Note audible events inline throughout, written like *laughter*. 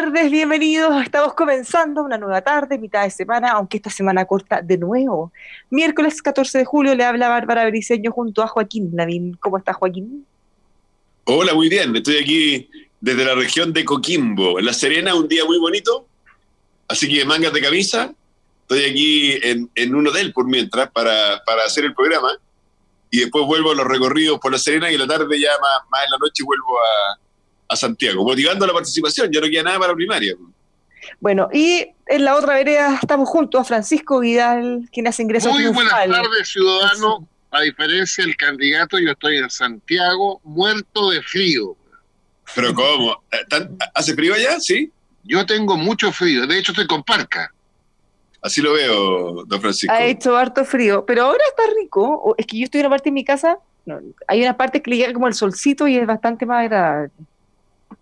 tardes, bienvenidos. Estamos comenzando una nueva tarde, mitad de semana, aunque esta semana corta de nuevo. Miércoles 14 de julio le habla Bárbara Briceño junto a Joaquín Lavín. ¿Cómo está Joaquín? Hola, muy bien. Estoy aquí desde la región de Coquimbo, en La Serena, un día muy bonito. Así que mangas de camisa. Estoy aquí en, en un hotel por mientras para, para, hacer el programa. Y después vuelvo a los recorridos por La Serena y en la tarde ya más, más en la noche vuelvo a, a Santiago, motivando la participación. Ya no queda nada para la primaria. Bueno, y en la otra vereda estamos juntos a Francisco Vidal, quien hace ingresos Muy buenas tardes, ciudadano. A diferencia del candidato, yo estoy en Santiago, muerto de frío. ¿Pero cómo? ¿Hace frío allá? ¿Sí? Yo tengo mucho frío. De hecho, estoy con parca. Así lo veo, don Francisco. Ha hecho harto frío, pero ahora está rico. Es que yo estoy en una parte de mi casa, no, hay una parte que le llega como el solcito y es bastante más agradable.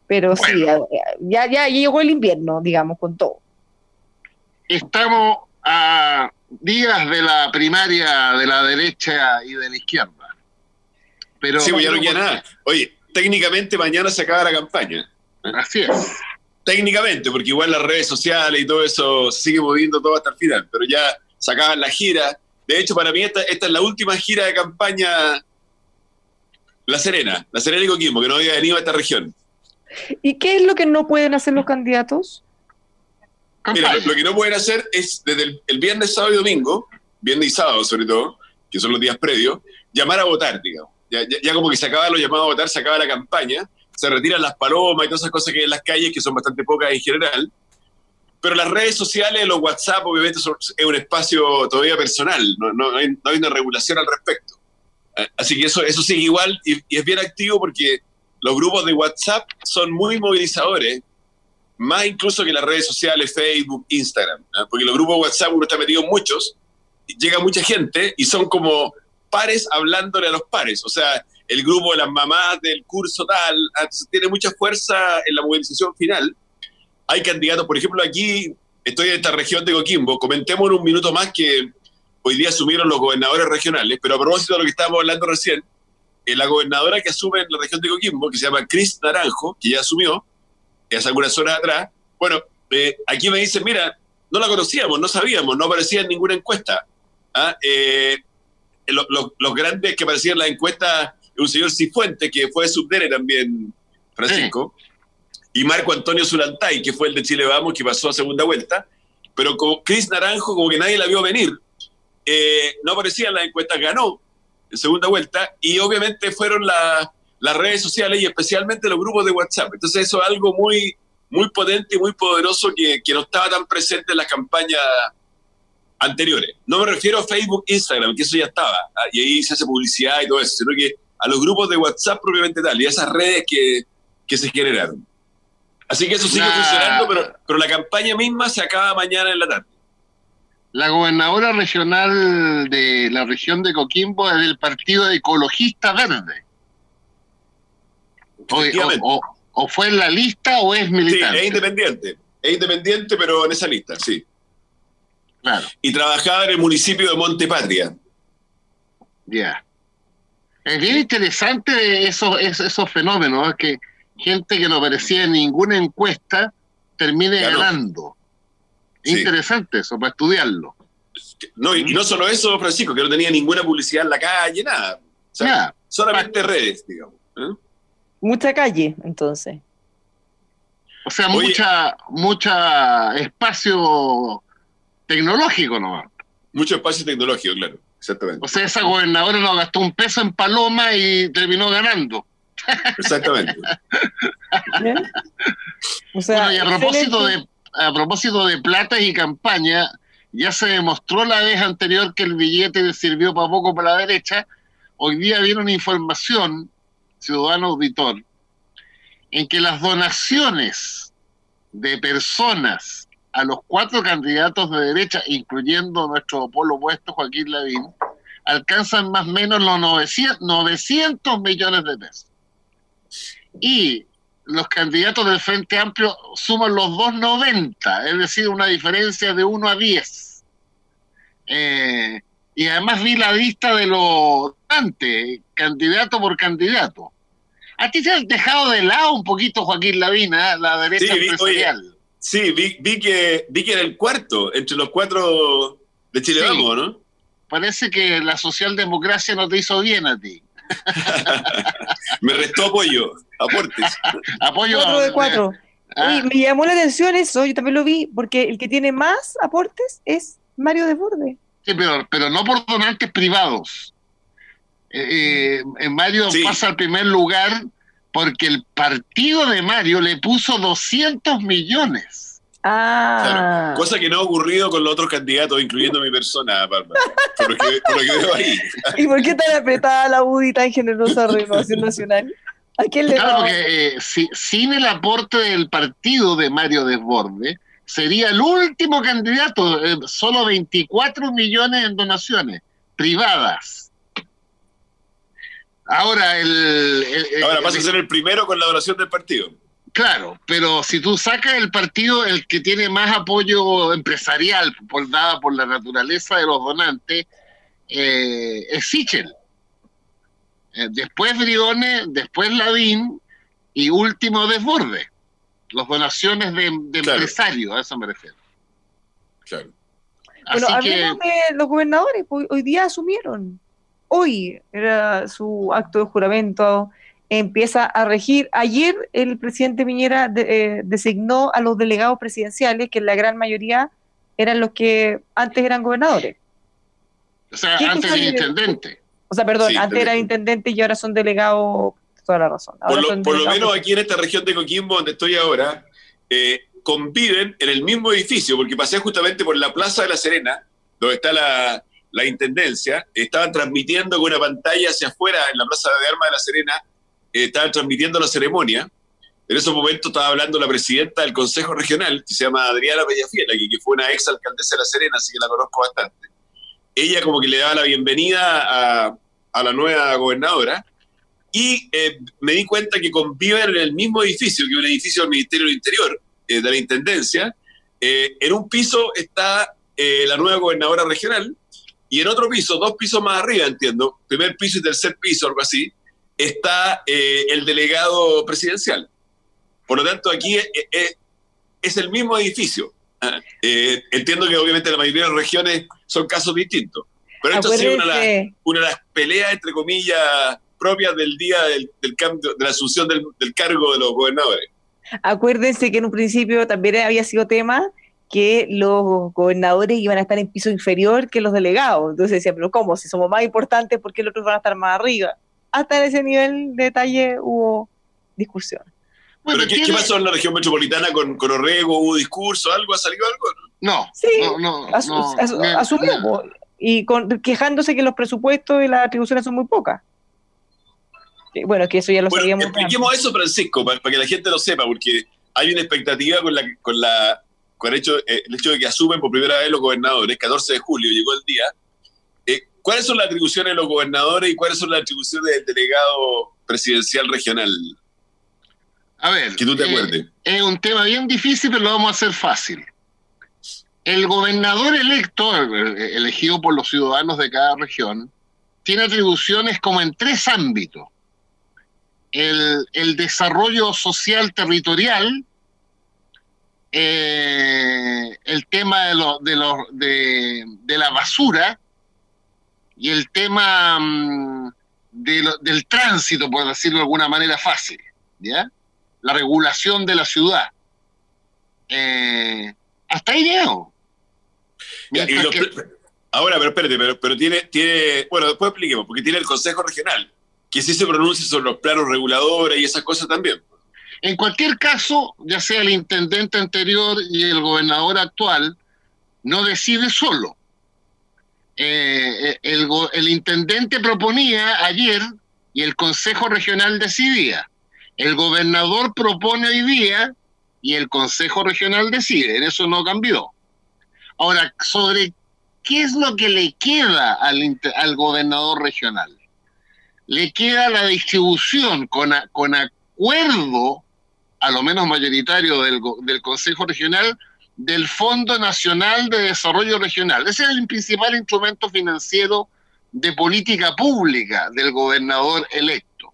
Pero bueno. sí, ya, ya llegó el invierno, digamos, con todo. Estamos a días de la primaria de la derecha y de la izquierda. Pero sí, pues ya no queda nada. Oye, técnicamente mañana se acaba la campaña. Así es. Técnicamente, porque igual las redes sociales y todo eso sigue moviendo todo hasta el final, pero ya se acaban la gira. De hecho, para mí esta, esta es la última gira de campaña La Serena, La Serena y Coquimbo, que no había venido a esta región. ¿Y qué es lo que no pueden hacer los candidatos? Mira, lo, lo que no pueden hacer es desde el, el, viernes, sábado y domingo, viernes y sábado sobre todo, que son los días previos, llamar a votar, digamos. Ya, ya, ya como que se acaba los llamados a votar, se acaba la campaña, se retiran las palomas y todas esas cosas que hay en las calles, que son bastante pocas en general. Pero las redes sociales, los WhatsApp, obviamente, son, es un espacio todavía personal, no, no, hay, no hay una regulación al respecto. Así que eso, eso sigue igual y, y es bien activo porque los grupos de WhatsApp son muy movilizadores, más incluso que las redes sociales, Facebook, Instagram, porque los grupos de WhatsApp uno está metido muchos, llega mucha gente y son como pares hablándole a los pares, o sea, el grupo de las mamás del curso tal, tiene mucha fuerza en la movilización final. Hay candidatos, por ejemplo, aquí estoy en esta región de Coquimbo, comentemos en un minuto más que hoy día asumieron los gobernadores regionales, pero a propósito de lo que estábamos hablando recién, la gobernadora que asume en la región de Coquimbo, que se llama Cris Naranjo, que ya asumió hace algunas horas atrás, bueno, eh, aquí me dicen, mira, no la conocíamos, no sabíamos, no aparecía en ninguna encuesta. ¿ah? Eh, lo, lo, los grandes que aparecían en la encuesta, un señor Cifuente, que fue subdere también, Francisco, y Marco Antonio Zulantay, que fue el de Chile Vamos, que pasó a segunda vuelta, pero como Cris Naranjo, como que nadie la vio venir, eh, no aparecía en las encuestas, ganó, segunda vuelta, y obviamente fueron la, las redes sociales y especialmente los grupos de WhatsApp. Entonces eso es algo muy, muy potente y muy poderoso que, que no estaba tan presente en las campañas anteriores. No me refiero a Facebook, Instagram, que eso ya estaba, ¿ah? y ahí se hace publicidad y todo eso, sino que a los grupos de WhatsApp propiamente tal, y a esas redes que, que se generaron. Así que eso sigue nah. funcionando, pero, pero la campaña misma se acaba mañana en la tarde. La gobernadora regional de la región de Coquimbo es del Partido Ecologista Verde. O, o, o, fue en la lista o es militante. Sí, es independiente. Es independiente, pero en esa lista, sí. Claro. Y trabajaba en el municipio de Montepatria. Ya. Yeah. Es bien interesante esos, esos fenómenos, que gente que no aparecía en ninguna encuesta termine ganando. Sí. Interesante eso, para estudiarlo. No, y, y no solo eso, Francisco, que no tenía ninguna publicidad en la calle, nada. O sea, Nada. solamente redes, digamos. ¿eh? Mucha calle, entonces. O sea, Oye. mucha, mucha espacio tecnológico nomás. Mucho espacio tecnológico, claro. Exactamente. O sea, esa gobernadora no gastó un peso en paloma y terminó ganando. Exactamente. ¿ya? O sea, Bueno, y a propósito de, a propósito de plata y campaña, ya se demostró la vez anterior que el billete le sirvió para poco para la derecha. Hoy día viene una información, ciudadano auditor, en que las donaciones de personas a los cuatro candidatos de derecha, incluyendo nuestro polo opuesto, Joaquín Lavín, alcanzan más o menos los 900, 900 millones de pesos. Y los candidatos del Frente Amplio suman los 2,90, es decir, una diferencia de 1 a 10. Eh, y además vi la lista de los antes, candidato por candidato. A ti te has dejado de lado un poquito, Joaquín Lavina, la derecha Sí, vi- empresarial. Sí, vi, vi que, vi que era el cuarto entre los cuatro de Chile Sí. Vamos, ¿no? Parece que la socialdemocracia no te hizo bien a ti. *laughs* Me restó apoyo, aportes. Apoyo Cuatro de cuatro. Ah, Oye, me llamó la atención eso, yo también lo vi, porque el que tiene más aportes es Mario Desbordes. Sí, pero, pero no por donantes privados. Eh, eh, Mario Sí. pasa al primer lugar porque el partido de Mario le puso 200 millones. Ah, Claro. Cosa que no ha ocurrido con los otros candidatos, incluyendo mi persona, Bárbara. Por lo que, por lo que veo ahí. ¿y por qué tan apretada la UDI tan generosa de Renovación Nacional? ¿A quién le Claro, porque eh, si- sin el aporte del partido de Mario Desborde, sería el último candidato, eh, solo 24 millones en donaciones privadas. Ahora, el, el- el- Ahora pasa a ser el primero con la donación del partido. Claro, pero si tú sacas el partido, el que tiene más apoyo empresarial, por, dada por la naturaleza de los donantes, eh, es Sichel. Eh, después Briones, después Lavín y último Desborde. Las donaciones de, de Claro. empresarios, a eso me refiero. Claro. Bueno, Así que, hablemos de los gobernadores, pues, hoy día asumieron. Hoy era su acto de juramento, empieza a regir. Ayer el presidente Piñera de- eh, designó a los delegados presidenciales, que la gran mayoría eran los que antes eran gobernadores. o sea, ¿qué antes le- intendente. O sea, perdón, Sí, antes eran intendente. intendentes y ahora son delegados, toda la razón. Ahora Por lo, por menos aquí en esta región de Coquimbo, donde estoy ahora, eh, conviven en el mismo edificio, porque pasé justamente por la Plaza de la Serena, donde está la, la Intendencia, estaban transmitiendo con una pantalla hacia afuera en la Plaza de Armas de la Serena, eh, estaban transmitiendo la ceremonia. En esos momentos estaba hablando la presidenta del Consejo Regional, que se llama Adriana Pellafiela, que, que fue una ex alcaldesa de la Serena, así que la conozco bastante. Ella como que le daba la bienvenida a, a la nueva gobernadora, y eh, me di cuenta que conviven en el mismo edificio, que un edificio del Ministerio del Interior, eh, de la Intendencia. En un piso está la nueva gobernadora regional y en otro piso, dos pisos más arriba, entiendo, primer piso y tercer piso, algo así, está eh, el delegado presidencial. Por lo tanto, aquí eh, eh, es el mismo edificio. Ah, eh, entiendo que obviamente la mayoría de las regiones son casos distintos, pero esto ha sido una de las Acuérdense, una de las peleas, entre comillas, propias del día del, del cambio, de la asunción del, del cargo de los gobernadores. acuérdense que en un principio también había sido tema que los gobernadores iban a estar en piso inferior que los delegados. Entonces decían, pero ¿cómo? Si somos más importantes, ¿por qué los otros van a estar más arriba? Hasta en ese nivel de detalle hubo discusión. Bueno, ¿Pero qué, qué pasó en la región metropolitana con, con Orrego? ¿Hubo discurso? ¿Algo? ¿Ha salido algo? No, Sí, no, no, Asu- no, asu- me- asumió, me- po, y con, quejándose que los presupuestos y las atribuciones son muy pocas. Bueno, que eso ya lo Bueno, sabíamos. expliquemos eso, Francisco, para, para que la gente lo sepa, porque hay una expectativa con la con la con el hecho, eh, el hecho de que asumen por primera vez los gobernadores, 14 de julio llegó el día. ¿Cuáles son las atribuciones de los gobernadores y cuáles son las atribuciones del delegado presidencial regional? A ver, Que tú te eh, acuerdes. es un tema bien difícil, pero lo vamos a hacer fácil. El gobernador electo, eh, elegido por los ciudadanos de cada región, tiene atribuciones como en tres ámbitos. el, el desarrollo social territorial, eh, el tema de, lo, de, lo, de, de, la basura y el tema mm, de lo, del tránsito, por decirlo de alguna manera fácil, ¿ya? La regulación de la ciudad. Eh, hasta ahí llego. Que... Ahora, pero espérate, pero, pero tiene, tiene, bueno, después expliquemos, porque tiene el Consejo Regional, que sí se pronuncia sobre los planos reguladores y esas cosas también. En cualquier caso, ya sea el intendente anterior y el gobernador actual, no decide solo. Eh, el, el intendente proponía ayer y el Consejo Regional decidía. El gobernador propone hoy día y el Consejo Regional decide. En eso no cambió. Ahora, sobre qué es lo que le queda al, gobernador regional. Le queda la distribución con acuerdo, a lo menos mayoritario del, del Consejo Regional, del Fondo Nacional de Desarrollo Regional. Ese es el principal instrumento financiero de política pública del gobernador electo.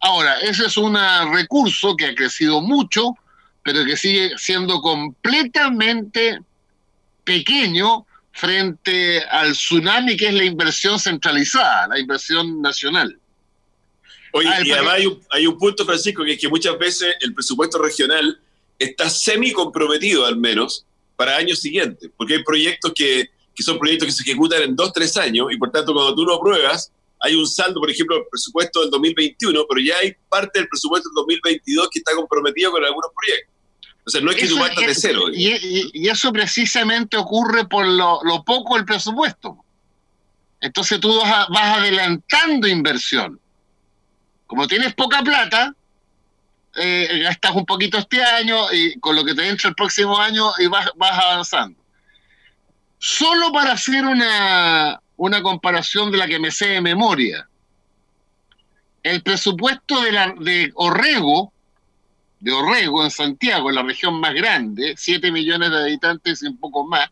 Ahora, ese es un recurso que ha crecido mucho, pero que sigue siendo completamente pequeño frente al tsunami que es la inversión centralizada, la inversión nacional. Oye, ah, y además hay un, hay un, punto, Francisco, que es que muchas veces el presupuesto regional está semi comprometido al menos para años siguientes, porque hay proyectos que, que son proyectos que se ejecutan en dos, tres años, y por tanto cuando tú lo apruebas, hay un saldo, por ejemplo, del presupuesto del 2021, pero ya hay parte del presupuesto del 2022 que está comprometido con algunos proyectos. O sea, no es que tú partas de cero. Y, y, y, eso precisamente ocurre por lo, lo, poco del presupuesto. Entonces tú vas, vas, adelantando inversión. Como tienes poca plata, eh, gastas un poquito este año y con lo que te entra el próximo año y vas, vas avanzando. Solo para hacer una, una comparación de la que me sé de memoria, el presupuesto de, la, de Orrego de Orrego, en Santiago, la región más grande, 7 millones de habitantes y un poco más,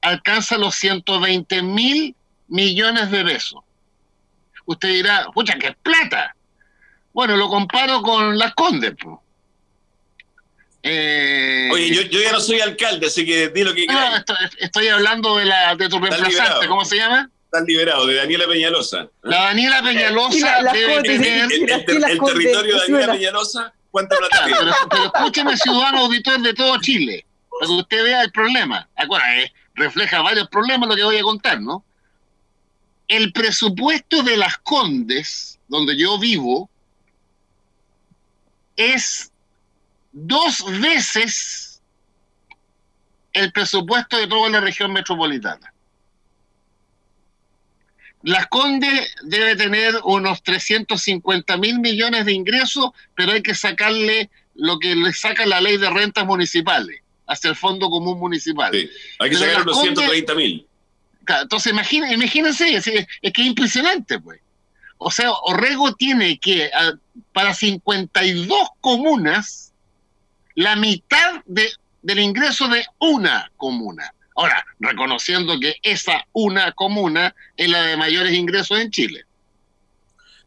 alcanza los 120 mil millones de pesos. Usted dirá, pucha, ¿qué es plata? Bueno, lo comparo con las Condes. Eh, Oye, yo, yo, ya no soy alcalde, así que di lo que quieras. No, estoy, estoy, hablando de, la, de tu reemplazante, ¿cómo se llama? Están liberados, de Daniela Peñalosa. ¿eh? La Daniela Peñalosa la, debe tener... El, el, el, el territorio de Daniela Peñalosa cuánta plata pero, pero, escúcheme, ciudadano auditor de todo Chile, para que usted vea el problema. Acuérdate, eh, refleja varios problemas lo que voy a contar, ¿no? El presupuesto de las Condes, donde yo vivo, es dos veces el presupuesto de toda la región metropolitana. Las Condes debe tener unos 350 mil millones de ingresos, pero hay que sacarle lo que le saca la ley de rentas municipales hacia el Fondo Común Municipal. Sí, hay que pero sacar unos 130 mil. Claro, entonces imagínense, imagínense es, es, es, que es impresionante, pues. O sea, Orrego tiene que, para 52 comunas, la mitad de, del ingreso de una comuna. Ahora, reconociendo que esa una comuna es la de mayores ingresos en Chile.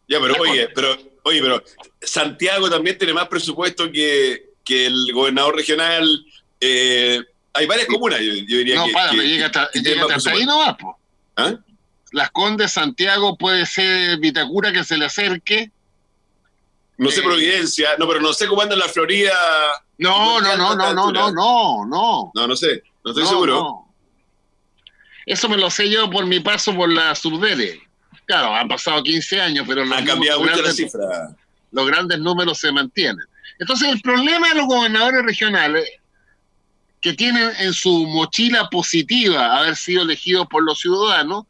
Ya, pero oye, pero, oye, pero Santiago también tiene más presupuesto que, que el gobernador regional. Eh, hay varias comunas, yo, yo diría no, que. No, para, que, llega hasta, que llega hasta ahí nomás. ¿Ah? Las Condes, Santiago, puede ser Vitacura que se le acerque. No sé, Providencia, no, pero no sé cómo anda en la Florida. No, no, no, no, no, no, no, no. No, no sé. No estoy no, seguro. No. Eso me lo sé yo por mi paso por la Subdere. Claro, han pasado 15 años, pero los, cambiado mucho la cifra. los grandes números se mantienen. Entonces, el problema de los gobernadores regionales, que tienen en su mochila positiva haber sido elegidos por los ciudadanos,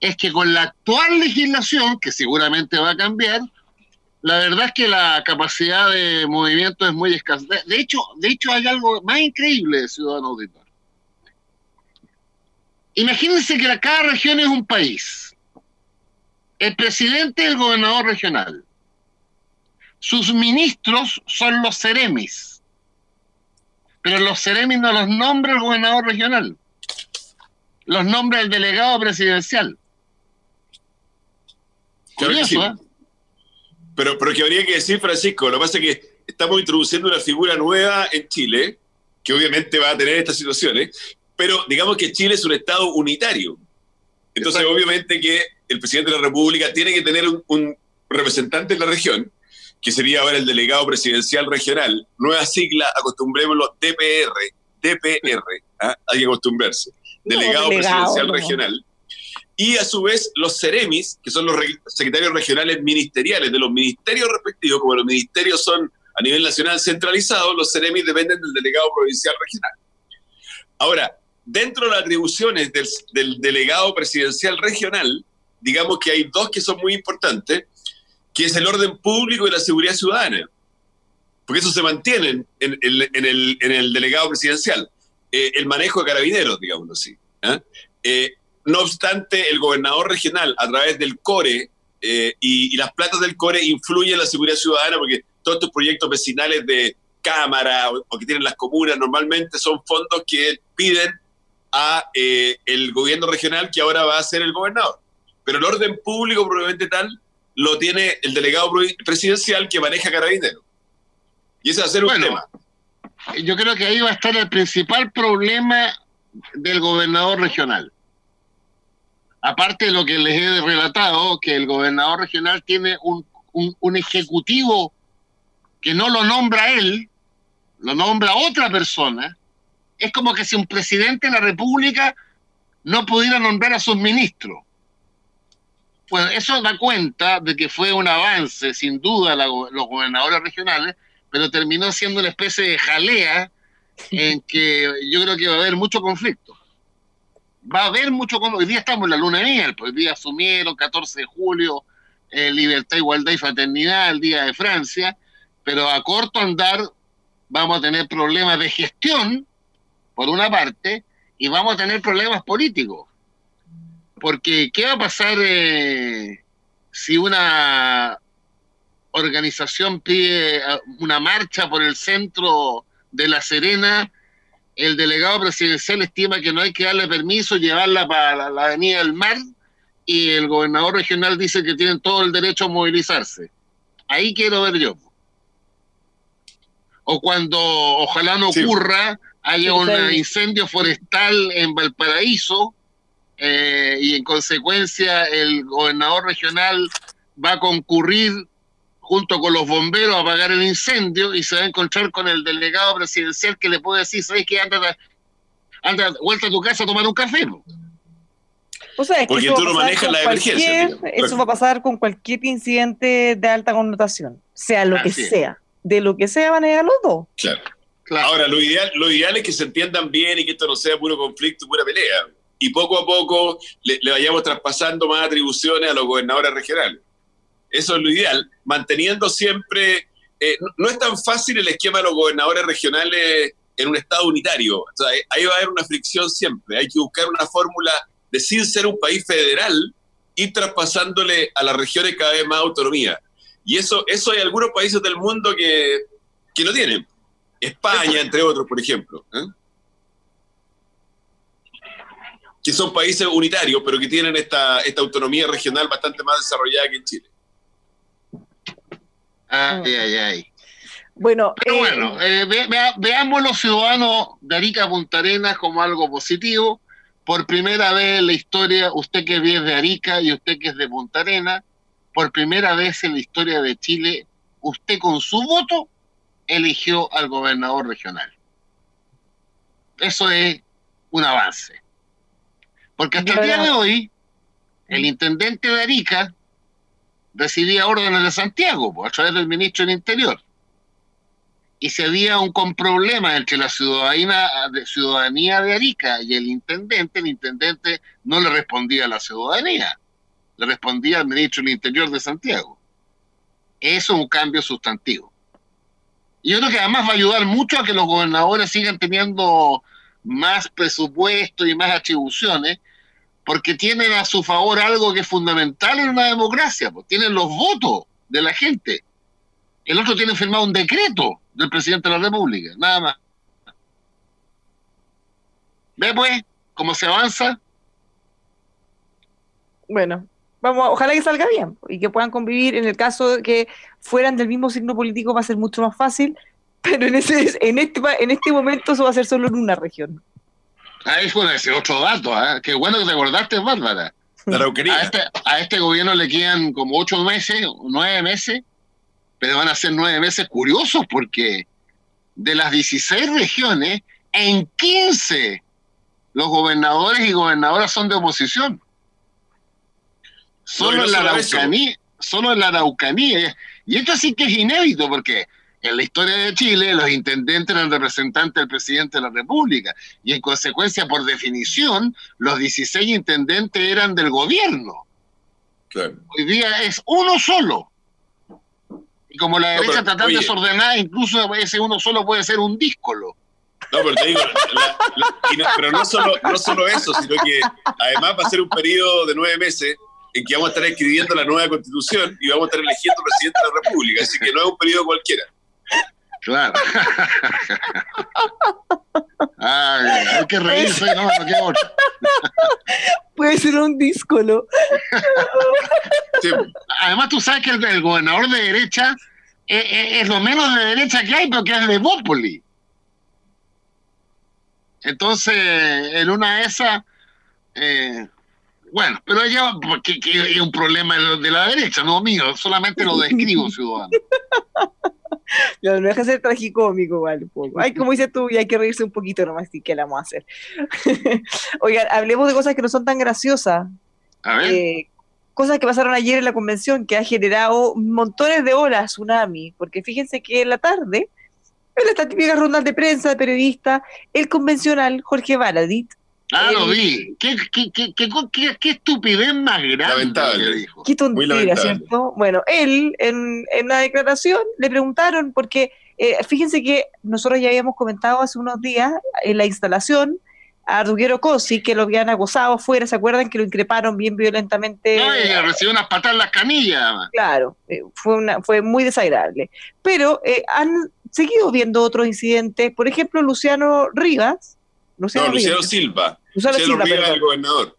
es que con la actual legislación, que seguramente va a cambiar, la verdad es que la capacidad de movimiento es muy escasa. De, hecho, de hecho hay algo más increíble, ciudadano auditor. Imagínense que cada región es un país. El presidente es el gobernador regional. Sus ministros son los ceremis. Pero los ceremis no los nombra el gobernador regional. Los nombra el delegado presidencial. Curioso, ¿eh? Pero, pero que habría que decir, Francisco, lo que pasa es que estamos introduciendo una figura nueva en Chile, que obviamente va a tener estas situaciones, pero digamos que Chile es un Estado unitario. Entonces, obviamente que el presidente de la República tiene que tener un, representante en la región, que sería ahora el delegado presidencial regional. Nueva sigla, acostumbrémoslo, DPR, DPR, ¿ah? hay que acostumbrarse. Delegado, presidencial regional. Y a su vez los CEREMIS, que son los secretarios regionales ministeriales de los ministerios respectivos, como los ministerios son a nivel nacional centralizados, los CEREMIS dependen del delegado provincial regional. Ahora, dentro de las atribuciones del, delegado presidencial regional, digamos que hay dos que son muy importantes, que es el orden público y la seguridad ciudadana. Porque eso se mantiene en, el, delegado presidencial. Eh, el manejo de carabineros, digamos así. ¿ah? Eh, no obstante, el gobernador regional, a través del CORE eh, y, y, las platas del CORE, influyen en la seguridad ciudadana porque todos estos proyectos vecinales de cámara o, que tienen las comunas normalmente son fondos que piden a eh, el gobierno regional que ahora va a ser el gobernador. Pero el orden público probablemente tal lo tiene el delegado presidencial que maneja Carabineros. Y ese va a ser un tema. Yo creo que ahí va a estar el principal problema del gobernador regional. Aparte de lo que les he relatado, que el gobernador regional tiene un, un, ejecutivo que no lo nombra él, lo nombra otra persona, es como que si un presidente de la República no pudiera nombrar a sus ministros. Bueno, eso da cuenta de que fue un avance, sin duda, los gobernadores regionales, pero terminó siendo una especie de jalea en que yo creo que va a haber mucho conflicto. Va a haber mucho conflicto. Hoy día estamos en la luna de miel, pues hoy día asumieron 14 de julio, eh, libertad, igualdad y fraternidad, el Día de Francia, pero a corto andar vamos a tener problemas de gestión, por una parte, y vamos a tener problemas políticos. Porque, ¿qué va a pasar eh, si una organización pide eh, una marcha por el centro de La Serena? El delegado presidencial estima que no hay que darle permiso, llevarla para la Avenida del Mar, y el gobernador regional dice que tienen todo el derecho a movilizarse. Ahí quiero ver yo. O cuando ojalá no ocurra, haya un incendio forestal en Valparaíso eh, y en consecuencia el gobernador regional va a concurrir junto con los bomberos a apagar el incendio y se va a encontrar con el delegado presidencial que le puede decir, ¿sabes qué? Anda, anda vuelta a tu casa a tomar un café. Porque tú no manejas la emergencia. Eso va a pasar con cualquier incidente de alta connotación, sea lo que sea de lo que sea van a llegar los dos. Claro. Ahora, lo ideal, lo ideal es que se entiendan bien y que esto no sea puro conflicto, pura pelea. Y poco a poco le, vayamos traspasando más atribuciones a los gobernadores regionales. Eso es lo ideal, manteniendo siempre... Eh, no, es tan fácil el esquema de los gobernadores regionales en un estado unitario. ahí va a haber una fricción siempre. Hay que buscar una fórmula de sin ser un país federal, ir traspasándole a las regiones cada vez más autonomía. Y eso, eso hay algunos países del mundo que, que lo tienen. España, entre otros, por ejemplo. ¿eh? Que son países unitarios, pero que tienen esta, esta autonomía regional bastante más desarrollada que en Chile. Ay, ay, ay. Bueno, pero bueno, eh, veamos los ciudadanos de Arica Punta Arenas como algo positivo. Por primera vez en la historia, usted que es de Arica y usted que es de Punta Arenas, por primera vez en la historia de Chile, usted con su voto eligió al gobernador regional. Eso es un avance. Porque hasta el día de hoy, el intendente de Arica recibía órdenes de Santiago pues, a través del ministro del Interior. Y si había un problema entre la ciudadanía ciudadanía de Arica y el intendente, el intendente no le respondía a la ciudadanía le respondía al ministro del Interior de Santiago. Eso es un cambio sustantivo. Y yo creo que además va a ayudar mucho a que los gobernadores sigan teniendo más presupuesto y más atribuciones, porque tienen a su favor algo que es fundamental en una democracia, pues tienen los votos de la gente. El otro tiene firmado un decreto del presidente de la República, nada más. ¿Ve pues cómo se avanza? Bueno, vamos, ojalá que salga bien y que puedan convivir. En el caso de que fueran del mismo signo político va a ser mucho más fácil, pero en, ese, en, este, en este momento eso va a ser solo en una región. Ahí fue ese otro dato, ¿eh? qué bueno que te acordaste, Bárbara. A este, a este gobierno le quedan como ocho meses, nueve meses, pero van a ser nueve meses curiosos porque de las 16 regiones, en 15 los gobernadores y gobernadoras son de oposición. Solo, en la Araucanía, solo en la Araucanía. Y esto sí que es inédito porque en la historia de Chile los intendentes eran representantes del presidente de la República y en consecuencia, por definición, los 16 intendentes eran del gobierno. Hoy día es uno solo. Y como la derecha está tan desordenada, incluso ese uno solo puede ser un díscolo. No, pero te digo, pero no solo, no solo eso, sino que además va a ser un periodo de nueve meses en que vamos a estar escribiendo la nueva constitución y vamos a estar eligiendo presidente de la República, así que no es un periodo cualquiera. Claro. *laughs* hay que reírse, no, no queda otro. Puede ser un díscolo. Además, tú sabes que el, gobernador de derecha es, lo menos de derecha que hay, pero que es de Bópoli. Entonces, en una de esas, eh, bueno, pero ella, que, es un problema de la derecha, no mío, solamente lo describo, ciudadano. *laughs* No, no deja de ser tragicómico igual un poco. Ay, como dices tú, y hay que reírse un poquito nomás, y qué la vamos a hacer. *laughs* Oigan, hablemos de cosas que no son tan graciosas. A ver. Eh, cosas que pasaron ayer en la convención que ha generado montones de horas tsunami, porque fíjense que en la tarde, en esta típica ronda de prensa de periodistas, el convencional Jorge Baladit Ah, lo vi. ¿Qué, qué, qué, qué, estupidez más grande lamentable. dijo. Qué tontería, ¿cierto? Bueno, él en, en la declaración le preguntaron, porque eh, fíjense que nosotros ya habíamos comentado hace unos días en la instalación a Ruguero Cosi, que lo habían acosado afuera, ¿se acuerdan? Que lo increparon bien violentamente. No, y recibió unas patas en las canillas. Claro, eh, fue, una, fue muy desagradable. Pero eh, han seguido viendo otros incidentes, por ejemplo, Luciano Rivas. Luciano no, Silva. Lucero Silva, perdón. gobernador.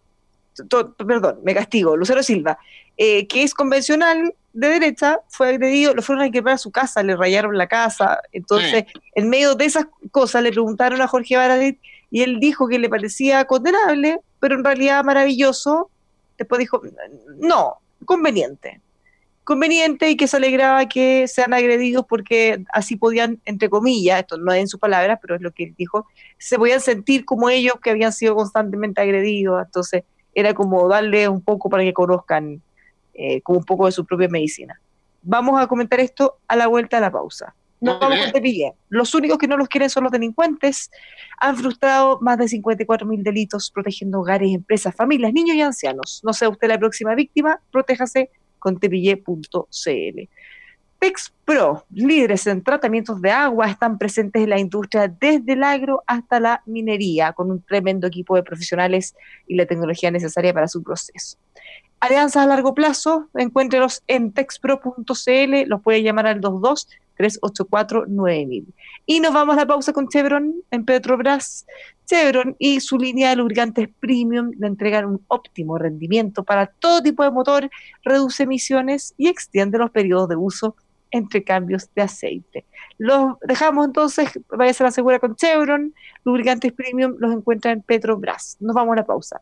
perdón, me castigo. Lucero Silva, eh, que es convencional de derecha, fue agredido, lo fueron a quemar a su casa, le rayaron la casa. Entonces, en medio de esas cosas, le preguntaron a Jorge Baradit y él dijo que le parecía condenable, pero en realidad maravilloso. Después dijo, no, conveniente conveniente y que se alegraba que sean agredidos porque así podían, entre comillas, esto no es en sus palabras, pero es lo que él dijo, se podían sentir como ellos que habían sido constantemente agredidos, entonces era como darle un poco para que conozcan eh, como un poco de su propia medicina. Vamos a comentar esto a la vuelta de la pausa. No vamos con Tepille. Los únicos que no los quieren son los delincuentes. Han frustrado más de 54 mil delitos protegiendo hogares, empresas, familias, niños y ancianos. No sea usted la próxima víctima, protéjase con tepille.cl. Pro, líderes en tratamientos de agua, están presentes en la industria desde el agro hasta la minería, con un tremendo equipo de profesionales y la tecnología necesaria para su proceso. Alianzas a largo plazo, encuéntrenos en texpro.cl, los puede llamar al 22 384 9000. Y nos vamos a la pausa con Chevron en Petrobras. Chevron y su línea de lubricantes premium le entregan un óptimo rendimiento para todo tipo de motor, reduce emisiones y extiende los periodos de uso entre cambios de aceite. Los dejamos entonces, vaya a la segura con Chevron, lubricantes premium los encuentra en Petrobras. Nos vamos a la pausa.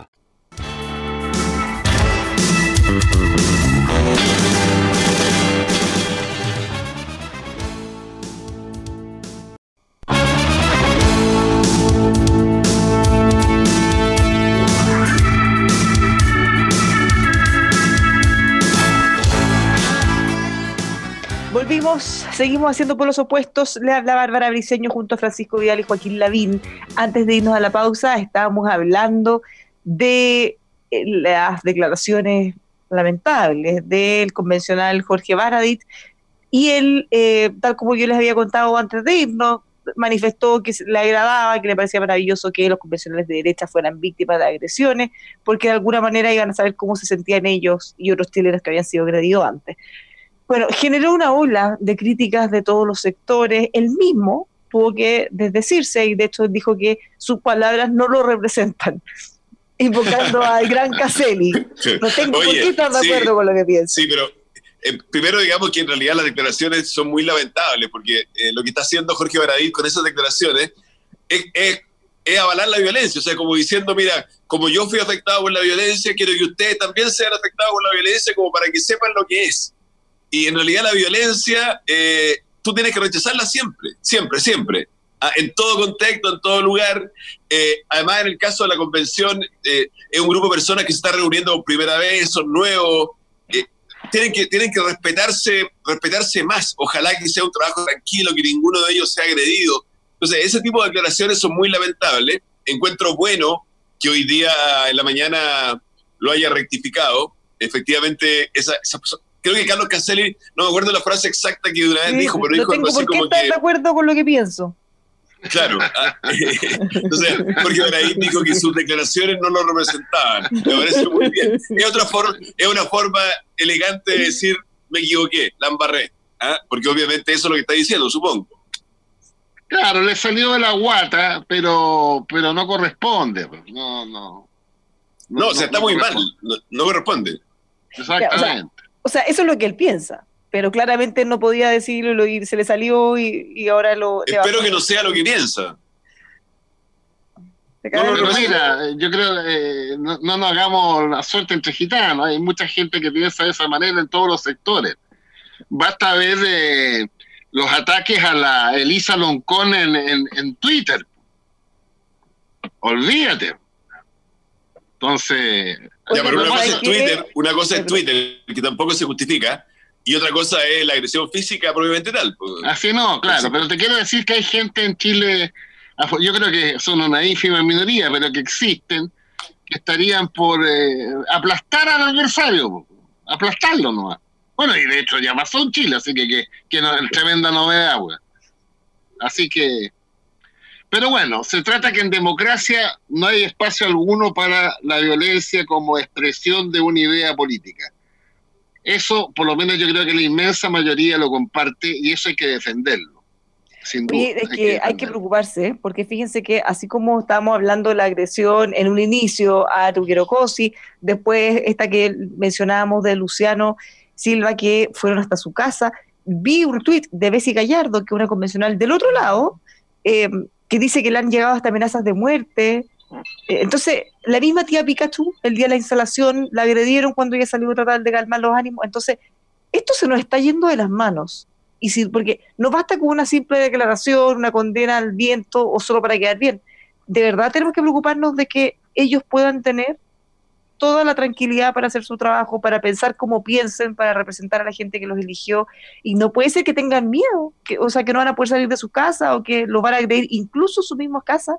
Seguimos haciendo por los opuestos. Le habla Bárbara Briceño junto a Francisco Vidal y Joaquín Lavín. Antes de irnos a la pausa, estábamos hablando de eh, las declaraciones lamentables del convencional Jorge Baradit, y él, eh, tal como yo les había contado antes de irnos, manifestó que le agradaba, que le parecía maravilloso que los convencionales de derecha fueran víctimas de agresiones, porque de alguna manera iban a saber cómo se sentían ellos y otros chilenos que habían sido agredidos antes. Bueno, generó una ola de críticas de todos los sectores. Él mismo tuvo que desdecirse y de hecho dijo que sus palabras no lo representan, invocando al gran Caselli. No tengo qué estar de acuerdo con lo que piensa. Sí, pero eh, primero digamos que en realidad las declaraciones son muy lamentables, porque eh, lo que está haciendo Jorge Baradí con esas declaraciones es, es, avalar la violencia, o sea, como diciendo, mira, como yo fui afectado por la violencia, quiero que ustedes también sean afectados por la violencia, como para que sepan lo que es. Y en realidad la violencia, eh, tú tienes que rechazarla siempre, siempre, siempre. Ah, en todo contexto, en todo lugar. Eh, además, en el caso de la convención, eh, es un grupo de personas que se está reuniendo por primera vez, son nuevos, tienen, que, tienen que respetarse, respetarse más. Ojalá que sea un trabajo tranquilo, que ninguno de ellos sea agredido. Entonces, ese tipo de declaraciones son muy lamentables. Encuentro bueno que hoy día en la mañana lo haya rectificado. Efectivamente, esa, esa, creo que Carlos Caselli, no me acuerdo la frase exacta que una vez dijo, pero dijo algo así como que... de acuerdo con lo que pienso. Claro. Ah, entonces, Jorge Baraín dijo que sus declaraciones no lo representaban. Me parece muy bien. Es, otra forma, es una forma elegante de decir, me equivoqué, la embarré. ¿ah? Porque obviamente eso es lo que está diciendo, supongo. Claro, le salió de la guata, pero, pero no corresponde. Pues. No, no. No, o sea, está muy mal. No, corresponde. Exactamente o sea, eso es lo que él piensa, pero claramente no podía decirlo y se le salió y, ahora lo... Espero que no sea lo que piensa. No, no, mira, yo creo eh, no, nos hagamos la suerte entre gitanos. Hay mucha gente que piensa de esa manera en todos los sectores. Basta ver eh, los ataques a la Elisa Loncón en, en Twitter. Olvídate. Entonces. Ya, pero una cosa es Twitter, una cosa es Twitter, que tampoco se justifica, y otra cosa es la agresión física propiamente tal. Así no, claro, pero te quiero decir que hay gente en Chile, yo creo que son una ínfima minoría, pero que existen, que estarían por eh, aplastar al adversario, aplastarlo nomás. Bueno, y de hecho ya pasó en Chile, así que, que, que no, tremenda novedad, Así que pero bueno, se trata que en democracia no hay espacio alguno para la violencia como expresión de una idea política. Eso, por lo menos yo creo que la inmensa mayoría lo comparte y eso hay que defenderlo. Sin duda, es que, hay que preocuparse, porque fíjense que así como estábamos hablando de la agresión en un inicio a Tuguero Cosi, después esta que mencionábamos de Luciano Silva, que fueron hasta su casa, vi un tuit de Bessie Gallardo, que es una convencional del otro lado, eh, que dice que le han llegado hasta amenazas de muerte. Eh, entonces, la misma tía Pikachu, el día de la instalación, la agredieron cuando ella salió a tratar de calmar los ánimos. Entonces, esto se nos está yendo de las manos. Y si, porque no basta con una simple declaración, una condena al viento o solo para quedar bien. De verdad tenemos que preocuparnos de que ellos puedan tener toda la tranquilidad para hacer su trabajo, para pensar cómo piensen, para representar a la gente que los eligió. Y no puede ser que tengan miedo, que, o sea, que no van a poder salir de su casa o que los van a agredir incluso sus mismas casas.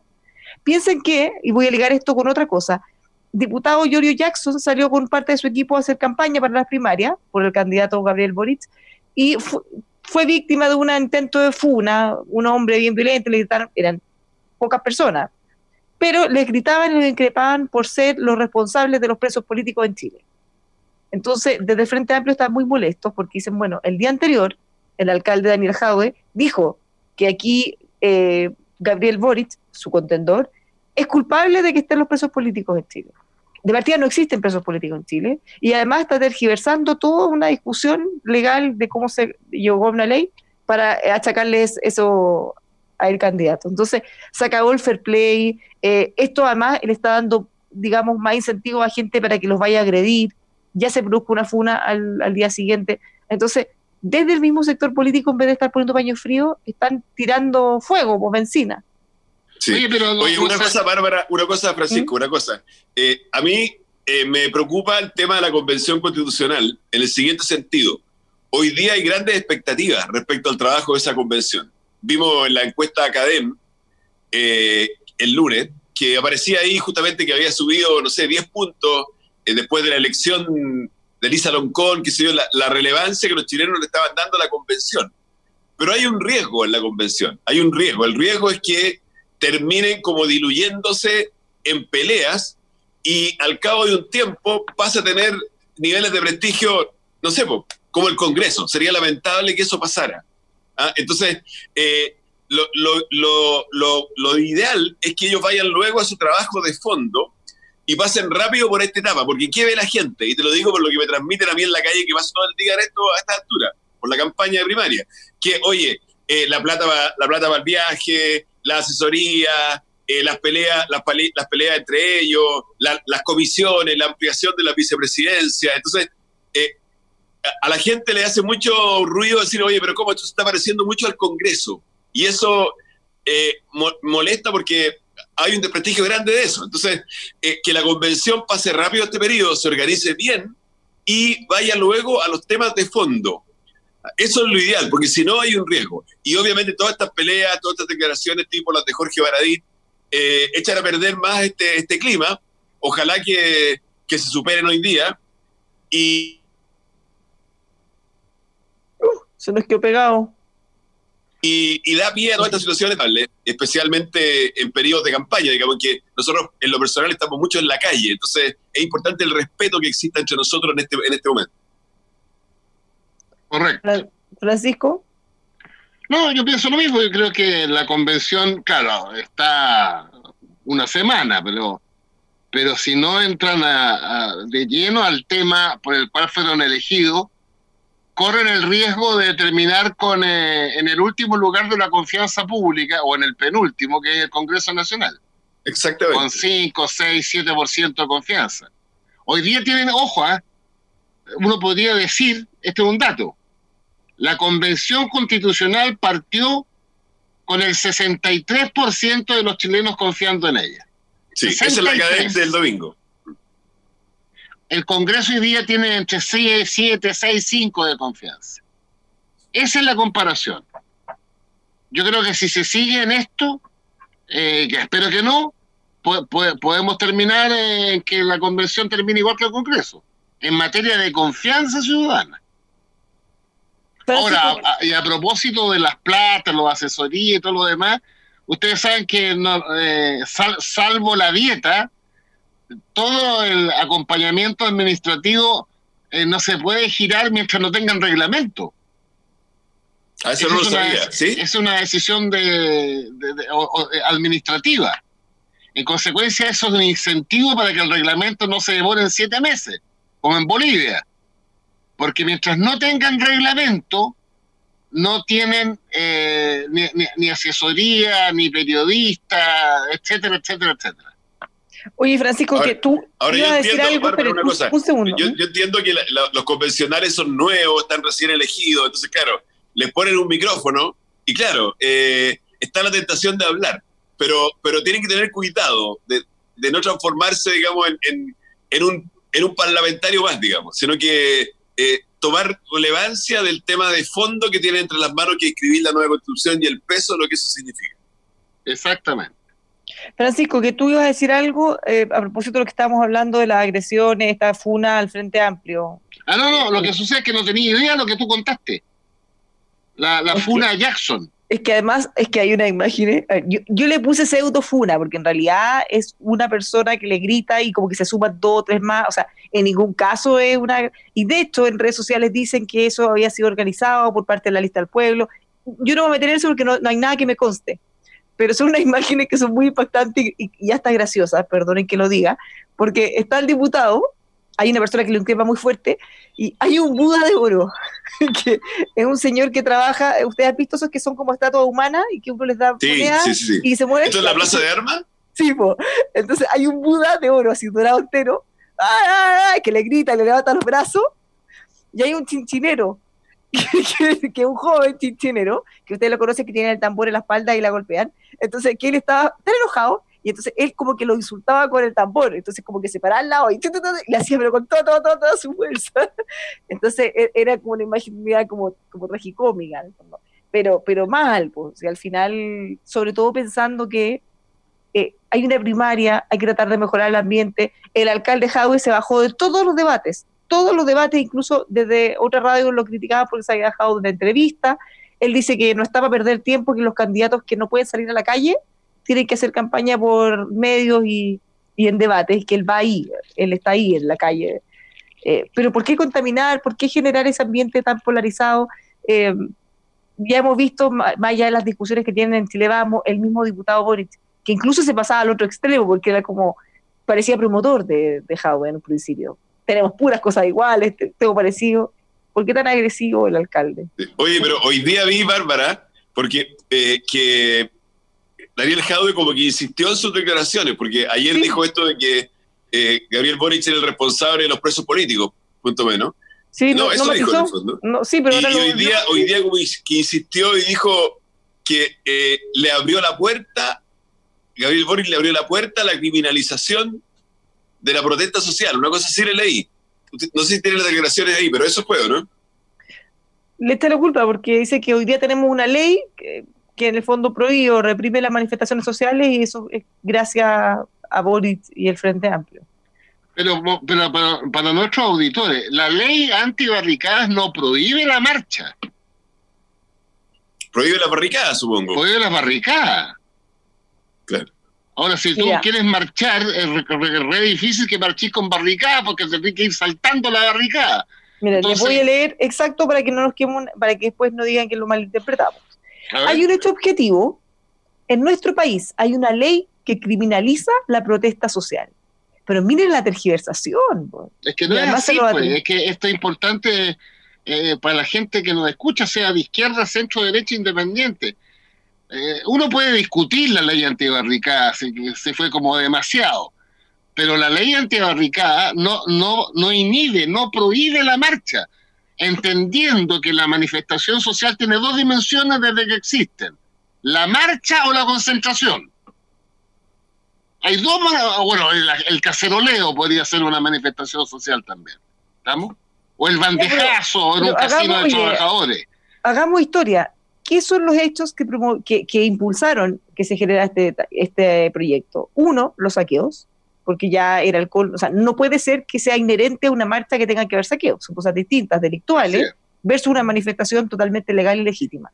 Piensen que, y voy a ligar esto con otra cosa, diputado Giorgio Jackson salió con parte de su equipo a hacer campaña para las primarias por el candidato Gabriel Boric y fue víctima de un intento de funa, un hombre bien violento, le gritaron, eran pocas personas, pero les gritaban y les increpaban por ser los responsables de los presos políticos en Chile. Entonces, desde Frente Amplio están muy molestos porque dicen, bueno, el día anterior, el alcalde Daniel Jaue dijo que aquí eh, Gabriel Boric, su contendor, es culpable de que estén los presos políticos en Chile. De partida no existen presos políticos en Chile y además está tergiversando toda una discusión legal de cómo se llegó a una ley para achacarles eso el candidato. Entonces, se acabó el fair play. Eh, esto además le está dando, digamos, más incentivo a gente para que los vaya a agredir. Ya se produjo una funa al, día siguiente. Entonces, desde el mismo sector político, en vez de estar poniendo paño frío, están tirando fuego, pues benzina. Sí. Oye, pero una cosa, Bárbara, una cosa, Francisco, ¿Mm? una cosa. Eh, a mí eh, me preocupa el tema de la convención constitucional en el siguiente sentido. Hoy día hay grandes expectativas respecto al trabajo de esa convención vimos en la encuesta Academ eh, el lunes que aparecía ahí justamente que había subido, no sé, 10 puntos eh, después de la elección de Lisa Loncón, que se dio la, relevancia que los chilenos le estaban dando a la convención. Pero hay un riesgo en la convención, hay un riesgo. El riesgo es que terminen como diluyéndose en peleas y al cabo de un tiempo pasa a tener niveles de prestigio, no sé, como el Congreso. Sería lamentable que eso pasara. ¿ah? Entonces, eh, lo, lo, ideal es que ellos vayan luego a su trabajo de fondo y pasen rápido por esta etapa, porque ¿qué ve la gente? Y te lo digo por lo que me transmiten a mí en la calle que paso todo el día esto a esta altura, por la campaña de primaria, que, oye, eh, la plata la plata para el viaje, la asesoría, eh, las, peleas, las, las, peleas entre ellos, las comisiones, la ampliación de la vicepresidencia. Entonces, eh, a, la gente le hace mucho ruido decir, oye, pero ¿cómo esto se está pareciendo mucho al Congreso? Y eso molesta porque hay un desprestigio grande de eso. Entonces, eh, que la convención pase rápido este periodo, se organice bien y vaya luego a los temas de fondo. Eso es lo ideal, porque si no hay un riesgo. Y obviamente todas estas peleas, todas estas declaraciones tipo las de Jorge Baradit, eh, echan a perder más este, este clima. Ojalá que, que se superen hoy día. Y... Uh, se nos quedó pegado. Y, da pie a todas estas situaciones, especialmente en periodos de campaña, digamos que nosotros en lo personal estamos mucho en la calle, entonces es importante el respeto que exista entre nosotros en este, en este momento. Correcto. Francisco. No, yo pienso lo mismo, yo creo que la convención, claro, está una semana, pero, pero si no entran de lleno al tema por el cual fueron elegidos, corren el riesgo de terminar con, eh, en el último lugar de la confianza pública o en el penúltimo, que es el Congreso Nacional. Exactamente. Con 5, 6, 7% de confianza. Hoy día tienen, ojo, ¿eh? uno podría decir, este es un dato, la convención constitucional partió con el 63% de los chilenos confiando en ella. Sí, esa es la cadena del domingo el Congreso hoy día tiene entre 7, 6, 5 de confianza. Esa es la comparación. Yo creo que si se sigue en esto, eh, que espero que no, podemos terminar en que la convención termine igual que el Congreso, en materia de confianza ciudadana. Ahora, y a propósito de las platas, los asesorías y todo lo demás, ustedes saben que eh, salvo la dieta, todo el acompañamiento administrativo eh, no se puede girar mientras no tengan reglamento. Ah, eso no lo sabía, ¿sí? Es una decisión de, administrativa. En consecuencia, eso es un incentivo para que el reglamento no se demore en siete meses, como en Bolivia. Porque mientras no tengan reglamento, no tienen eh, ni, ni asesoría, ni periodista, etcétera, etcétera, etcétera. Oye, Francisco, que tú ahora yo entiendo, algo, pero una cosa, yo, entiendo que los convencionales son nuevos, están recién elegidos, entonces, claro, les ponen un micrófono y, claro, eh, está la tentación de hablar, pero, pero tienen que tener cuidado de, no transformarse, digamos, en, en, un, en un parlamentario más, digamos, sino que eh, tomar relevancia del tema de fondo que tiene entre las manos que escribir la nueva constitución y el peso de lo que eso significa. Exactamente. Francisco, que tú ibas a decir algo eh, a propósito de lo que estábamos hablando de las agresiones, esta funa al Frente Amplio. Ah, no, no, lo que sucede es que no tenía idea de lo que tú contaste. La, la funa Jackson. Es que además, es que hay una imagen, eh, yo, yo, le puse pseudo funa, porque en realidad es una persona que le grita y como que se suman dos o tres más, o sea, en ningún caso es una... Y de hecho en redes sociales dicen que eso había sido organizado por parte de la lista del pueblo. Yo no voy a meter en eso porque no, no hay nada que me conste pero son unas *laughs* imágenes que son muy impactantes y, ya está graciosa, perdonen que lo diga, porque está el diputado, hay una persona que le increpa muy fuerte, y hay un Buda de oro, *laughs* que es un señor que trabaja, ustedes han visto esos que son como estatuas humanas y que uno les da sí, sí, sí, y se mueve. ¿Esto es la plaza de armas? Sí, entonces hay un Buda de oro así dorado entero, que le grita, le levanta los brazos, y hay un chinchinero que, un joven chinchinero, que ustedes lo conocen, que tiene el tambor en la espalda y la golpean, entonces que él estaba tan enojado, y entonces él como que lo insultaba con el tambor, entonces como que se paraba al lado y, le hacía pero con toda, toda, toda, su fuerza. *laughs* Entonces e, era como una imagen como, como tragicómica, pero, pero mal, pues, al final, sobre todo pensando que eh, hay una primaria, hay que tratar de mejorar el ambiente, el alcalde Howe se bajó de todos los debates, todos los debates, incluso desde otra radio lo criticaban porque se había dejado una entrevista. Él dice que no estaba a perder tiempo, que los candidatos que no pueden salir a la calle tienen que hacer campaña por medios y, en debates, que él va ahí, él está ahí en la calle. Eh, pero ¿por qué contaminar? ¿Por qué generar ese ambiente tan polarizado? Eh, ya hemos visto, más allá de las discusiones que tienen en Chile Vamos, el mismo diputado Boric, que incluso se pasaba al otro extremo, porque era como, parecía promotor de, de en un principio. Tenemos puras cosas iguales, tengo parecido. ¿Por qué tan agresivo el alcalde? Oye, pero hoy día vi, Bárbara, porque eh, que Daniel Jadwe como que insistió en sus declaraciones, porque ayer dijo esto de que eh, Gabriel Boric era el responsable de los presos políticos, punto menos. Sí, no, eso dijo en el fondo. sí, pero y, hoy, día, hoy día como que insistió y dijo que eh, le abrió la puerta, Gabriel Boric le abrió la puerta a la criminalización de la protesta social. Una cosa así le leí. No sé si tiene las declaraciones ahí, pero eso fue, ¿no? Le está la culpa porque dice que hoy día tenemos una ley que que en el fondo prohíbe o reprime las manifestaciones sociales y eso es gracias a Boris y el Frente Amplio. Pero, pero para, nuestros auditores, la ley antibarricadas no prohíbe la marcha. Prohíbe la barricada, supongo. Prohíbe la barricada. Claro. Ahora, si tú quieres marchar, es re, difícil que marches con barricada porque tienes que ir saltando la barricada. Mira, les voy a leer exacto para que no nos quememos, para que después no digan que lo malinterpretamos. Hay un hecho objetivo. En nuestro país hay una ley que criminaliza la protesta social. Pero miren la tergiversación. Es que no es así, pues, es que esto es importante eh, para la gente que nos escucha, sea de izquierda, centro, derecha, independiente. Eh, uno puede discutir la ley antibarricada, si se fue como demasiado, pero la ley antibarricada no, no, no inhibe, no prohíbe la marcha entendiendo que la manifestación social tiene dos dimensiones desde que existen, la marcha o la concentración. Hay dos, bueno, el, caceroleo podría ser una manifestación social también, ¿estamos? O el bandejazo en un casino de trabajadores. Hagamos historia. ¿Qué son los hechos que, que, impulsaron que se genera este, este proyecto? Uno, los saqueos porque ya era alcohol, o sea, no puede ser que sea inherente a una marcha que tenga que haber saqueo, son cosas distintas, delictuales, versus una manifestación totalmente legal y legítima.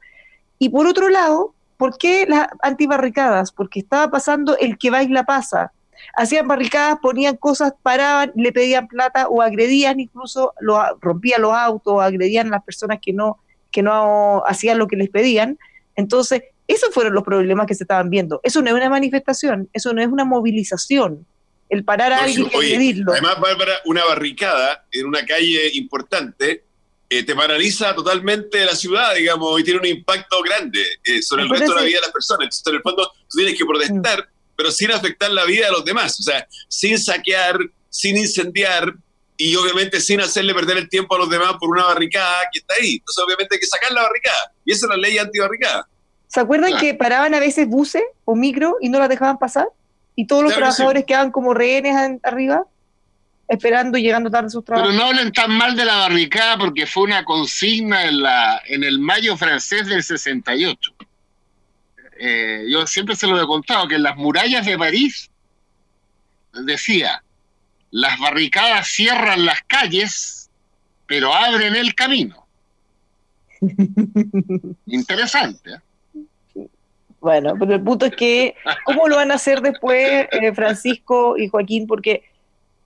Y por otro lado, ¿por qué las antibarricadas? Porque estaba pasando el que baila pasa. Hacían barricadas, ponían cosas, paraban, le pedían plata o agredían incluso, lo, rompían los autos, agredían a las personas que no, que no hacían lo que les pedían. Entonces, esos fueron los problemas que se estaban viendo. Eso no es una manifestación, eso no es una movilización el parar a alguien y Además, Bárbara, una barricada en una calle importante eh, te paraliza totalmente la ciudad, digamos, y tiene un impacto grande eh, sobre el resto de la vida de las personas. Entonces, en el fondo, tú tienes que protestar, mm. pero sin afectar la vida de los demás. O sea, sin saquear, sin incendiar y obviamente sin hacerle perder el tiempo a los demás por una barricada que está ahí. Entonces, obviamente hay que sacar la barricada. Y esa es la ley antibarricada. ¿Se acuerdan que paraban a veces buses o micro y no las dejaban pasar? y todos los trabajadores quedan como rehenes arriba, esperando y llegando tarde a sus trabajos. Pero no hablen tan mal de la barricada porque fue una consigna en, la, en el mayo francés del 68. Eh, yo siempre se lo he contado, que en las murallas de París decía, las barricadas cierran las calles, pero abren el camino. *laughs* Interesante. ¿eh? Bueno, pero el punto es que, ¿cómo lo van a hacer después eh, Francisco y Joaquín? Porque...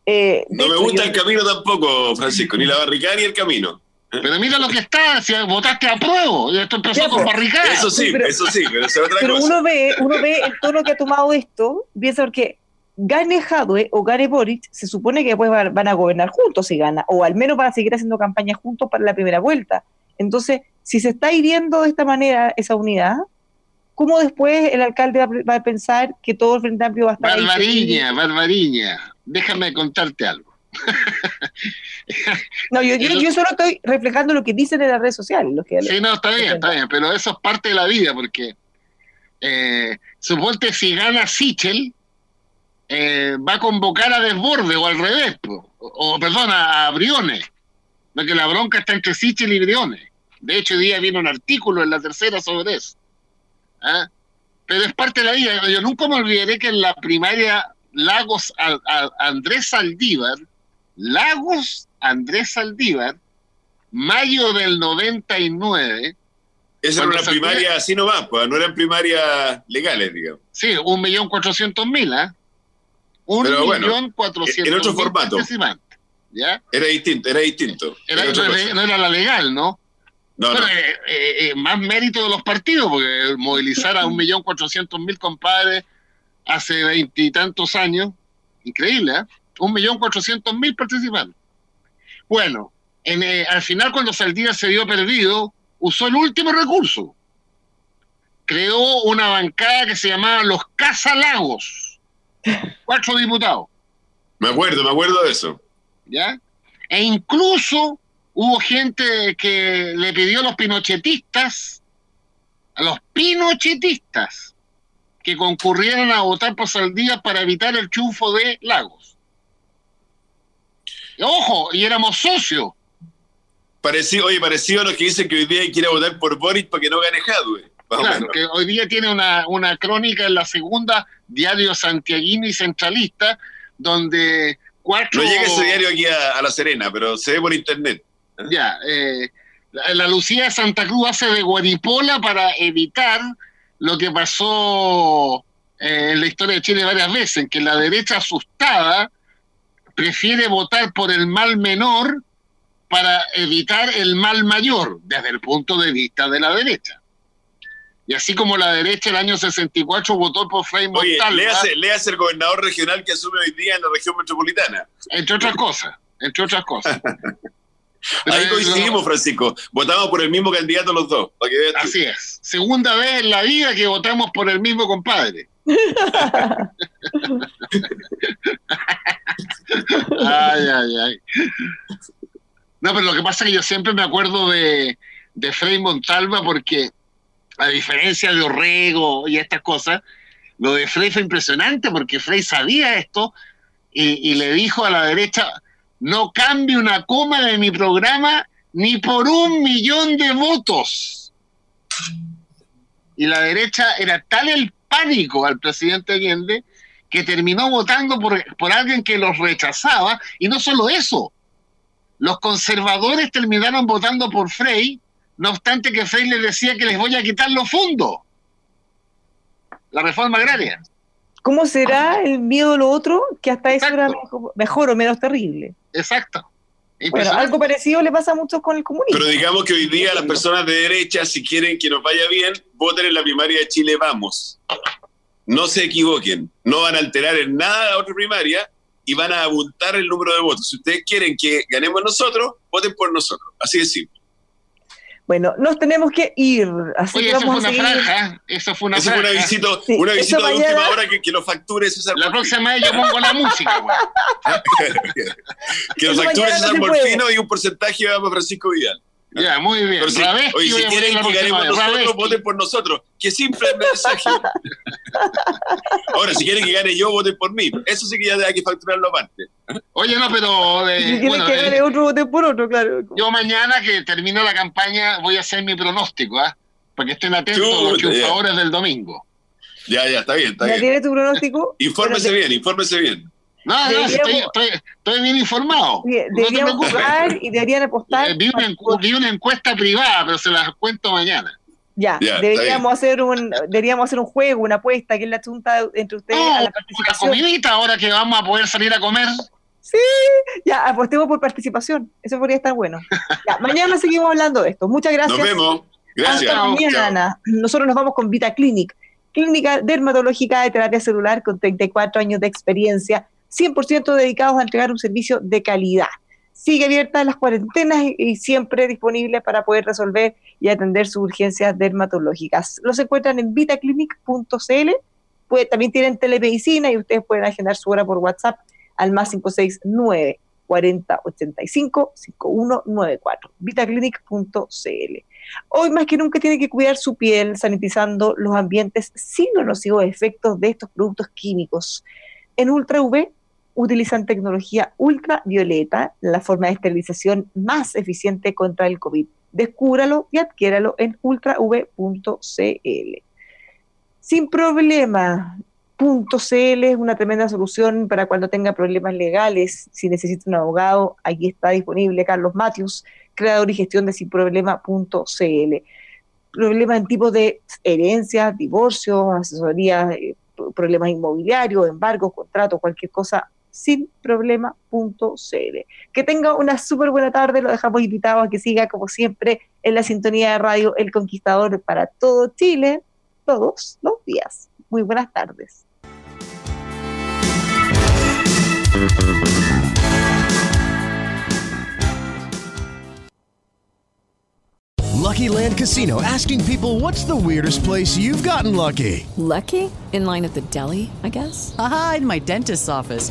Eh, no me gusta el camino tampoco, Francisco, ni la barricada ni el camino. Pero mira lo que está, si votaste a prueba, esto empezó con pues, barricada. Eso sí, eso sí, pero es otra pero uno ve, uno ve el tono que ha tomado esto, piensa porque gane Jadwe o gane Boric, se supone que después van a gobernar juntos si gana, o al menos van a seguir haciendo campaña juntos para la primera vuelta. Entonces, si se está hiriendo de esta manera esa unidad, ¿cómo después el alcalde va, a pensar que todo el Frente Amplio va a estar Barbariña, ahí? Barbariña, déjame contarte algo. no, yo, solo estoy reflejando lo que dicen en las redes sociales. sí, no, está bien, está bien, pero eso es parte de la vida, porque eh, suponte si gana Sichel, eh, va a convocar a Desborde o al revés, o, perdón, a, Briones, porque la bronca está entre Sichel y Briones. De hecho, hoy día viene un artículo en la tercera sobre eso. ¿ah? Pero es parte de la vida. Yo nunca me olvidaré que en la primaria Lagos Andrés Saldívar, Lagos Andrés Saldívar, mayo del 99. Esa era una primaria así nomás, pues, no eran primarias legales, digamos. Sí, un millón cuatrocientos mil, ¿ah? Un Pero bueno, millón cuatrocientos en otro mil formato. participantes, ¿Ya? Era distinto, era distinto. Era, Era otra no, era- no era la legal, ¿no? No, no. Bueno, eh, eh, eh, más mérito de los partidos, porque movilizar a un *laughs* millón cuatrocientos mil compadres hace veintitantos años, increíble, ¿eh? Un millón cuatrocientos mil participantes. Bueno, en, eh, al final cuando Saldívar se vio perdido, usó el último recurso. Creó una bancada que se llamaba los Casalagos. Cuatro diputados. Me acuerdo, me acuerdo de eso. ¿ya? E incluso hubo gente que le pidió a los pinochetistas, a los pinochetistas, que concurrieran a votar por Saldívar para evitar el triunfo de Lagos. Y ojo, y éramos socios. Parecido, oye, parecido a los que dicen que hoy día hay que ir a votar por Boris para que no gane Jadwe. Claro, que hoy día tiene una, una crónica en la segunda diario santiaguino y centralista, donde cuatro... No llega ese diario aquí a, a La Serena, pero se ve por internet. Ya, eh, la, la Lucía Santa Cruz hace de guaripola para evitar lo que pasó eh, en la historia de Chile varias veces, en que la derecha asustada prefiere votar por el mal menor para evitar el mal mayor, desde el punto de vista de la derecha. Y así como la derecha el año 64 votó por Frei Montalva, léase, léase el gobernador regional que asume hoy día en la región metropolitana. entre otras cosas, entre otras cosas. *laughs* Ahí coincidimos, Francisco. Votamos por el mismo candidato los dos. Para que veas tú. Así es. Segunda vez en la vida que votamos por el mismo compadre. *laughs* ay, ay, ay. No, pero lo que pasa es que yo siempre me acuerdo de, de Frei Montalva porque, a diferencia de Orrego y estas cosas, lo de Frei fue impresionante porque Frei sabía esto y, y le dijo a la derecha, no cambie una coma de mi programa ni por un millón de votos. Y la derecha era tal el pánico al presidente Allende que terminó votando por, por alguien que los rechazaba. Y no solo eso, los conservadores terminaron votando por Frey, no obstante que Frey les decía que les voy a quitar los fondos. La reforma agraria. ¿Cómo será el miedo a lo otro que hasta eso era mejor, o menos terrible? Exacto. Bueno, algo parecido le pasa a muchos con el comunismo. Pero digamos que hoy día las personas de derecha, si quieren que nos vaya bien, voten en la primaria de Chile Vamos. No se equivoquen. No van a alterar en nada la otra primaria y van a abultar el número de votos. Si ustedes quieren que ganemos nosotros, voten por nosotros. Así de simple. Bueno, nos tenemos que ir. Así Oye, que eso fue vamos una franja. Eso fue una Esa fue una franja. visita, Sí, una visita de mañana- última hora que, que lo facture César La próxima vez yo pongo la música, güey. *laughs* Que lo facture César no. Morfino y un porcentaje va para Francisco Vidal. Ya, muy bien. Pero si, Ravesti oye, si voy a poner quieren que ganemos nosotros, Ravesti. voten por nosotros. Qué simple el mensaje. *laughs* Ahora, si quieren que gane yo, voten por mí. Eso sí que ya hay que facturarlo aparte. Oye, no, pero Si eh, tienes bueno, que eh, darle otro vote por otro, claro. yo mañana que termino la campaña voy a hacer mi pronóstico, ¿ah? Para que estén atentos los Chuta, ya. triunfadores del domingo. Ya, ya, está bien, está ¿Ya bien. tienes tu pronóstico? Infórmese bien, infórmese bien. No, no, estoy, estoy, estoy bien informado. de- No jugar y deberían apostar. Eh, Vi una, encu- vi una encuesta privada, pero se las cuento mañana. Ya, deberíamos hacer un deberíamos hacer un juego, una apuesta, que es la chunta entre ustedes No, a la una comidita ahora que vamos a poder salir a comer. Ya, apostemos por participación. Eso podría estar bueno. Ya, mañana seguimos hablando de esto. Muchas gracias. Nos vemos. Gracias. Hasta Chao. mañana. Nosotros nos vamos con Vita Clinic, clínica dermatológica de terapia celular con 34 años de experiencia, 100% dedicados a entregar un servicio de calidad. Sigue abierta las cuarentenas y, siempre disponible para poder resolver y atender sus urgencias dermatológicas. Los encuentran en vitaclinic.cl. Pues, también tienen telemedicina y ustedes pueden agendar su hora por WhatsApp al más 569 40 85 5194. vitaclinic.cl. Hoy más que nunca tiene que cuidar su piel sanitizando los ambientes sin los nocivos efectos de estos productos químicos. En Ultra UV utilizan tecnología ultravioleta, la forma de esterilización más eficiente contra el COVID. Descúbralo y adquiéralo en ultrav.cl. Sin problema, es una tremenda solución para cuando tenga problemas legales. Si necesita un abogado, aquí está disponible Carlos Matius, creador y gestión de sinproblema.cl. Problemas en tipo de herencias, divorcios, asesoría, eh, problemas inmobiliarios, embargos, contratos, cualquier cosa, sinproblema.cl. Que tenga una súper buena tarde, lo dejamos invitado a que siga como siempre en la sintonía de radio El Conquistador para todo Chile, todos los días. Muy buenas tardes. Lucky Land Casino asking people what's the weirdest place you've gotten lucky? Lucky? In line at the deli, I guess? Aha, in my dentist's office.